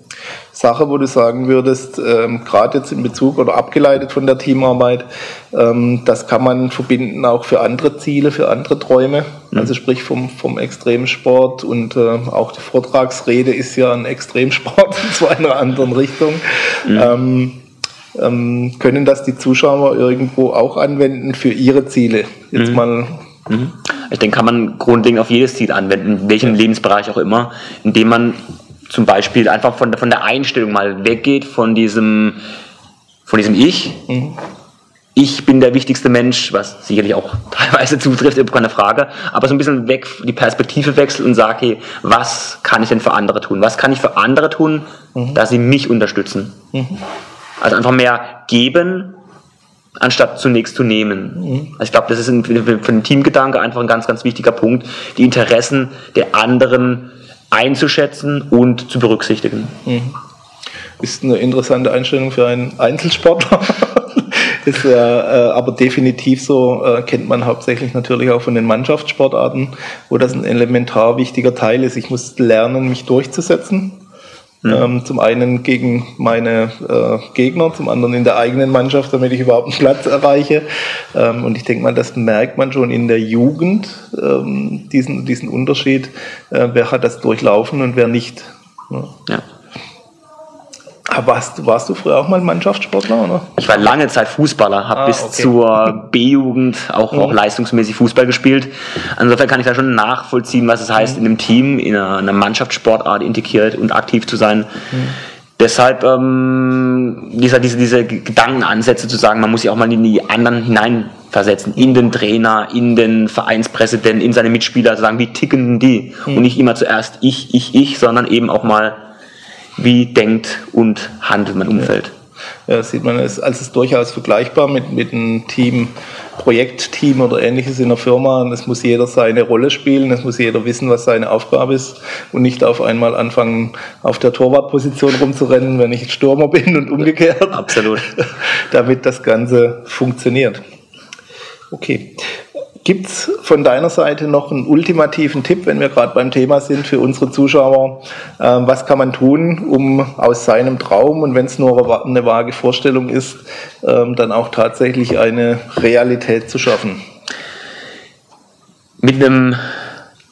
Sache, wo du sagen würdest, ähm, gerade jetzt in Bezug oder abgeleitet von der Teamarbeit, ähm, das kann man verbinden auch für andere Ziele, für andere Träume, mhm. also sprich vom, vom Extremsport und äh, auch die Vortragsrede ist ja ein Extremsport [laughs] in zu einer anderen Richtung. Mhm. Ähm, ähm, können das die Zuschauer irgendwo auch anwenden für ihre Ziele? Jetzt mhm. mal mhm. ich denke, kann man grundlegend auf jedes Ziel anwenden, in welchem Lebensbereich auch immer, indem man zum Beispiel einfach von, von der Einstellung mal weggeht, von diesem, von diesem Ich. Mhm. Ich bin der wichtigste Mensch, was sicherlich auch [laughs] teilweise zutrifft, keine Frage, aber so ein bisschen weg, die Perspektive wechselt und sage, hey, was kann ich denn für andere tun? Was kann ich für andere tun, mhm. dass sie mich unterstützen? Mhm. Also einfach mehr geben, anstatt zunächst zu nehmen. Mhm. Also ich glaube, das ist ein, für den Teamgedanke einfach ein ganz, ganz wichtiger Punkt, die Interessen der anderen einzuschätzen und zu berücksichtigen. Mhm. Ist eine interessante Einstellung für einen Einzelsportler. [laughs] ist ja äh, aber definitiv so, äh, kennt man hauptsächlich natürlich auch von den Mannschaftssportarten, wo das ein elementar wichtiger Teil ist. Ich muss lernen, mich durchzusetzen Mhm. Ähm, zum einen gegen meine äh, Gegner, zum anderen in der eigenen Mannschaft, damit ich überhaupt einen Platz erreiche. Ähm, und ich denke mal, das merkt man schon in der Jugend, ähm, diesen, diesen Unterschied, äh, wer hat das durchlaufen und wer nicht. Ja. ja. Warst, warst, du früher auch mal Mannschaftssportler? Oder? Ich war lange Zeit Fußballer, habe ah, bis okay. zur B-Jugend auch, mhm. auch leistungsmäßig Fußball gespielt. Insofern kann ich da schon nachvollziehen, was es heißt, mhm. in einem Team, in einer, einer, Mannschaftssportart integriert und aktiv zu sein. Mhm. Deshalb ähm, dieser, diese, diese Gedankenansätze zu sagen, man muss sich auch mal in die anderen hineinversetzen, in den Trainer, in den Vereinspräsidenten, in seine Mitspieler, zu sagen, wie ticken die? Mhm. Und nicht immer zuerst ich, ich, ich, sondern eben auch mal wie denkt und handelt mein Umfeld. Ja, sieht man es als es durchaus vergleichbar mit, mit einem Team, Projektteam oder ähnliches in der Firma. Es muss jeder seine Rolle spielen, es muss jeder wissen, was seine Aufgabe ist und nicht auf einmal anfangen, auf der Torwartposition rumzurennen, wenn ich Stürmer [laughs] bin und umgekehrt. Absolut. [laughs] damit das Ganze funktioniert. Okay. Gibt es von deiner Seite noch einen ultimativen Tipp, wenn wir gerade beim Thema sind, für unsere Zuschauer? Ähm, was kann man tun, um aus seinem Traum und wenn es nur eine vage Vorstellung ist, ähm, dann auch tatsächlich eine Realität zu schaffen? Mit einem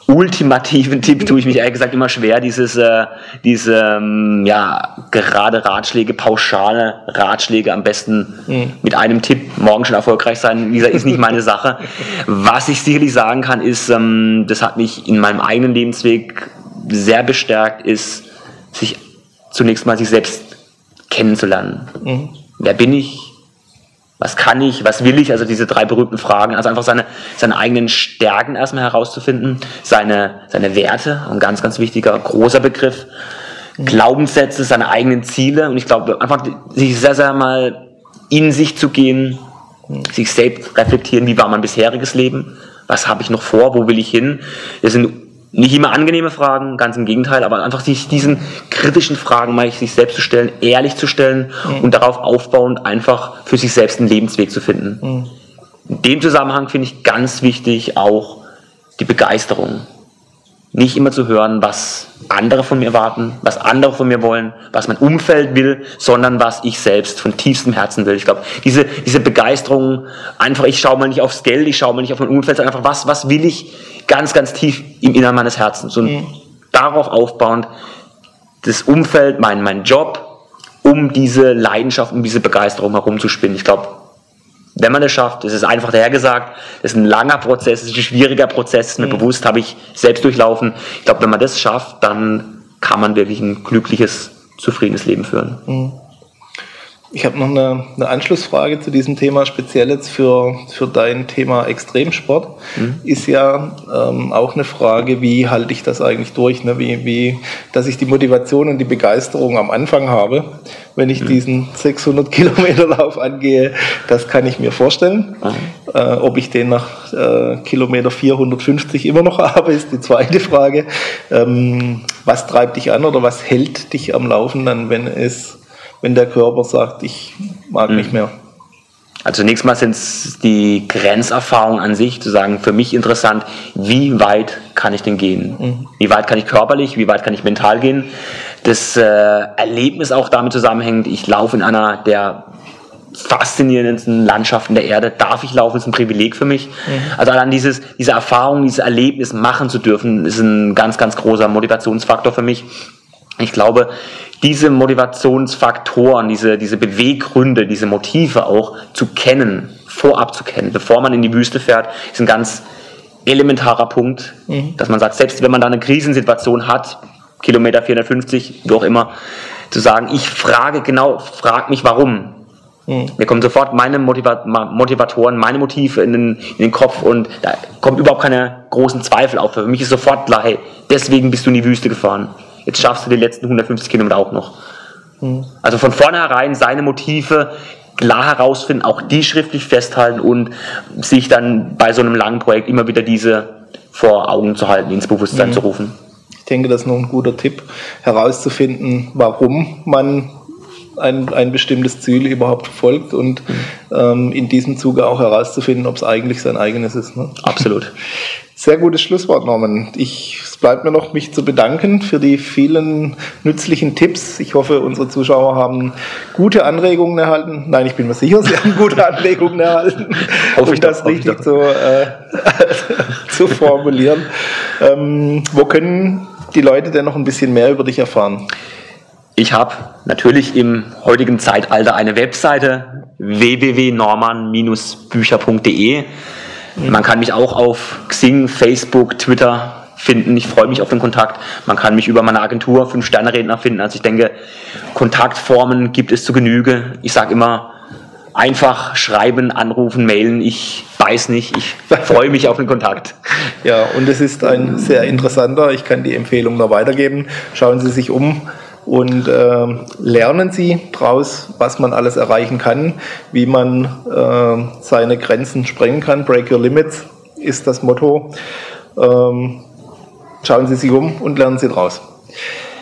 ultimativen Tipp tue ich mich ehrlich gesagt immer schwer, dieses, äh, diese, ähm, ja, gerade Ratschläge, pauschale Ratschläge am besten mhm. mit einem Tipp morgen schon erfolgreich sein. Wie gesagt, ist nicht meine Sache. Was ich sicherlich sagen kann, ist, ähm, das hat mich in meinem eigenen Lebensweg sehr bestärkt, ist, sich zunächst mal sich selbst kennenzulernen. Mhm. Wer bin ich? Was kann ich, was will ich, also diese drei berühmten Fragen, also einfach seine, seine eigenen Stärken erstmal herauszufinden, seine, seine Werte, ein ganz, ganz wichtiger, großer Begriff, mhm. Glaubenssätze, seine eigenen Ziele. Und ich glaube einfach sich sehr, sehr mal in sich zu gehen, mhm. sich selbst reflektieren, wie war mein bisheriges Leben, was habe ich noch vor, wo will ich hin, das sind nicht immer angenehme Fragen, ganz im Gegenteil, aber einfach sich diesen kritischen Fragen mal sich selbst zu stellen, ehrlich zu stellen mhm. und darauf aufbauend einfach für sich selbst einen Lebensweg zu finden. Mhm. In dem Zusammenhang finde ich ganz wichtig auch die Begeisterung nicht immer zu hören, was andere von mir erwarten, was andere von mir wollen, was mein Umfeld will, sondern was ich selbst von tiefstem Herzen will. Ich glaube, diese, diese Begeisterung, einfach, ich schaue mal nicht aufs Geld, ich schaue mal nicht auf mein Umfeld, sondern einfach, was, was will ich ganz, ganz tief im Inneren meines Herzens. Und mhm. darauf aufbauend das Umfeld, mein, mein Job, um diese Leidenschaft, um diese Begeisterung herumzuspinnen. Ich glaube, wenn man es schafft, es ist einfach dahergesagt, es ist ein langer Prozess, es ist ein schwieriger Prozess, ist mir mhm. bewusst, habe ich selbst durchlaufen. Ich glaube, wenn man das schafft, dann kann man wirklich ein glückliches, zufriedenes Leben führen. Mhm. Ich habe noch eine, eine, Anschlussfrage zu diesem Thema, speziell jetzt für, für dein Thema Extremsport. Mhm. Ist ja ähm, auch eine Frage, wie halte ich das eigentlich durch? Ne? Wie, wie, dass ich die Motivation und die Begeisterung am Anfang habe, wenn ich mhm. diesen 600 Kilometer Lauf angehe, das kann ich mir vorstellen. Mhm. Äh, ob ich den nach äh, Kilometer 450 immer noch [laughs] habe, ist die zweite Frage. Ähm, was treibt dich an oder was hält dich am Laufen dann, wenn es wenn der Körper sagt, ich mag mhm. nicht mehr. Also zunächst mal sind es die Grenzerfahrungen an sich, zu sagen, für mich interessant, wie weit kann ich denn gehen? Mhm. Wie weit kann ich körperlich, wie weit kann ich mental gehen? Das äh, Erlebnis auch damit zusammenhängt, ich laufe in einer der faszinierendsten Landschaften der Erde, darf ich laufen, ist ein Privileg für mich. Mhm. Also allein dieses, diese Erfahrung, dieses Erlebnis machen zu dürfen, ist ein ganz, ganz großer Motivationsfaktor für mich. Ich glaube, diese Motivationsfaktoren, diese, diese Beweggründe, diese Motive auch zu kennen, vorab zu kennen, bevor man in die Wüste fährt, ist ein ganz elementarer Punkt, mhm. dass man sagt, selbst wenn man da eine Krisensituation hat, Kilometer 450, wie auch immer, zu sagen, ich frage genau, frag mich warum. Mhm. Mir kommen sofort meine Motiva Motivatoren, meine Motive in den, in den Kopf und da kommt überhaupt keine großen Zweifel auf. Für mich ist sofort klar, hey, deswegen bist du in die Wüste gefahren. Jetzt schaffst du die letzten 150 Kilometer auch noch. Mhm. Also von vornherein seine Motive klar herausfinden, auch die schriftlich festhalten und sich dann bei so einem langen Projekt immer wieder diese vor Augen zu halten, ins Bewusstsein mhm. zu rufen. Ich denke, das ist noch ein guter Tipp, herauszufinden, warum man ein, ein bestimmtes Ziel überhaupt verfolgt und ähm, in diesem Zuge auch herauszufinden, ob es eigentlich sein eigenes ist. Ne? Absolut. Sehr gutes Schlusswort, Norman. Ich, es bleibt mir noch, mich zu bedanken für die vielen nützlichen Tipps. Ich hoffe, unsere Zuschauer haben gute Anregungen erhalten. Nein, ich bin mir sicher, sie haben gute [laughs] Anregungen erhalten, um das doch, richtig zu, äh, [laughs] zu formulieren. Ähm, wo können die Leute denn noch ein bisschen mehr über dich erfahren? Ich habe natürlich im heutigen Zeitalter eine Webseite www.norman-bücher.de. Man kann mich auch auf Xing, Facebook, Twitter finden. Ich freue mich auf den Kontakt. Man kann mich über meine Agentur Fünf Sterne Redner finden. Also ich denke, Kontaktformen gibt es zu Genüge. Ich sage immer, einfach schreiben, anrufen, mailen. Ich weiß nicht. Ich [laughs] freue mich auf den Kontakt. Ja, und es ist ein sehr interessanter. Ich kann die Empfehlung noch weitergeben. Schauen Sie sich um und äh, lernen Sie daraus, was man alles erreichen kann, wie man äh, seine Grenzen sprengen kann. Break your limits ist das Motto. Ähm, schauen Sie sich um und lernen Sie daraus.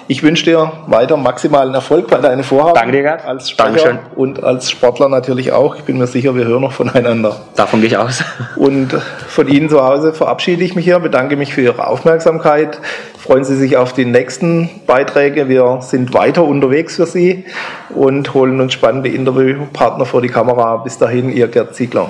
Ich wünsche dir weiter maximalen Erfolg bei deinen Vorhaben. Danke dir, Gerd. Als Sprecher Dankeschön. und als Sportler natürlich auch. Ich bin mir sicher, wir hören noch voneinander. Davon gehe ich aus. Und von Ihnen zu Hause verabschiede ich mich hier, bedanke mich für Ihre Aufmerksamkeit. Freuen Sie sich auf die nächsten Beiträge. Wir sind weiter unterwegs für Sie und holen uns spannende Interviewpartner vor die Kamera. Bis dahin, Ihr Gerd Ziegler.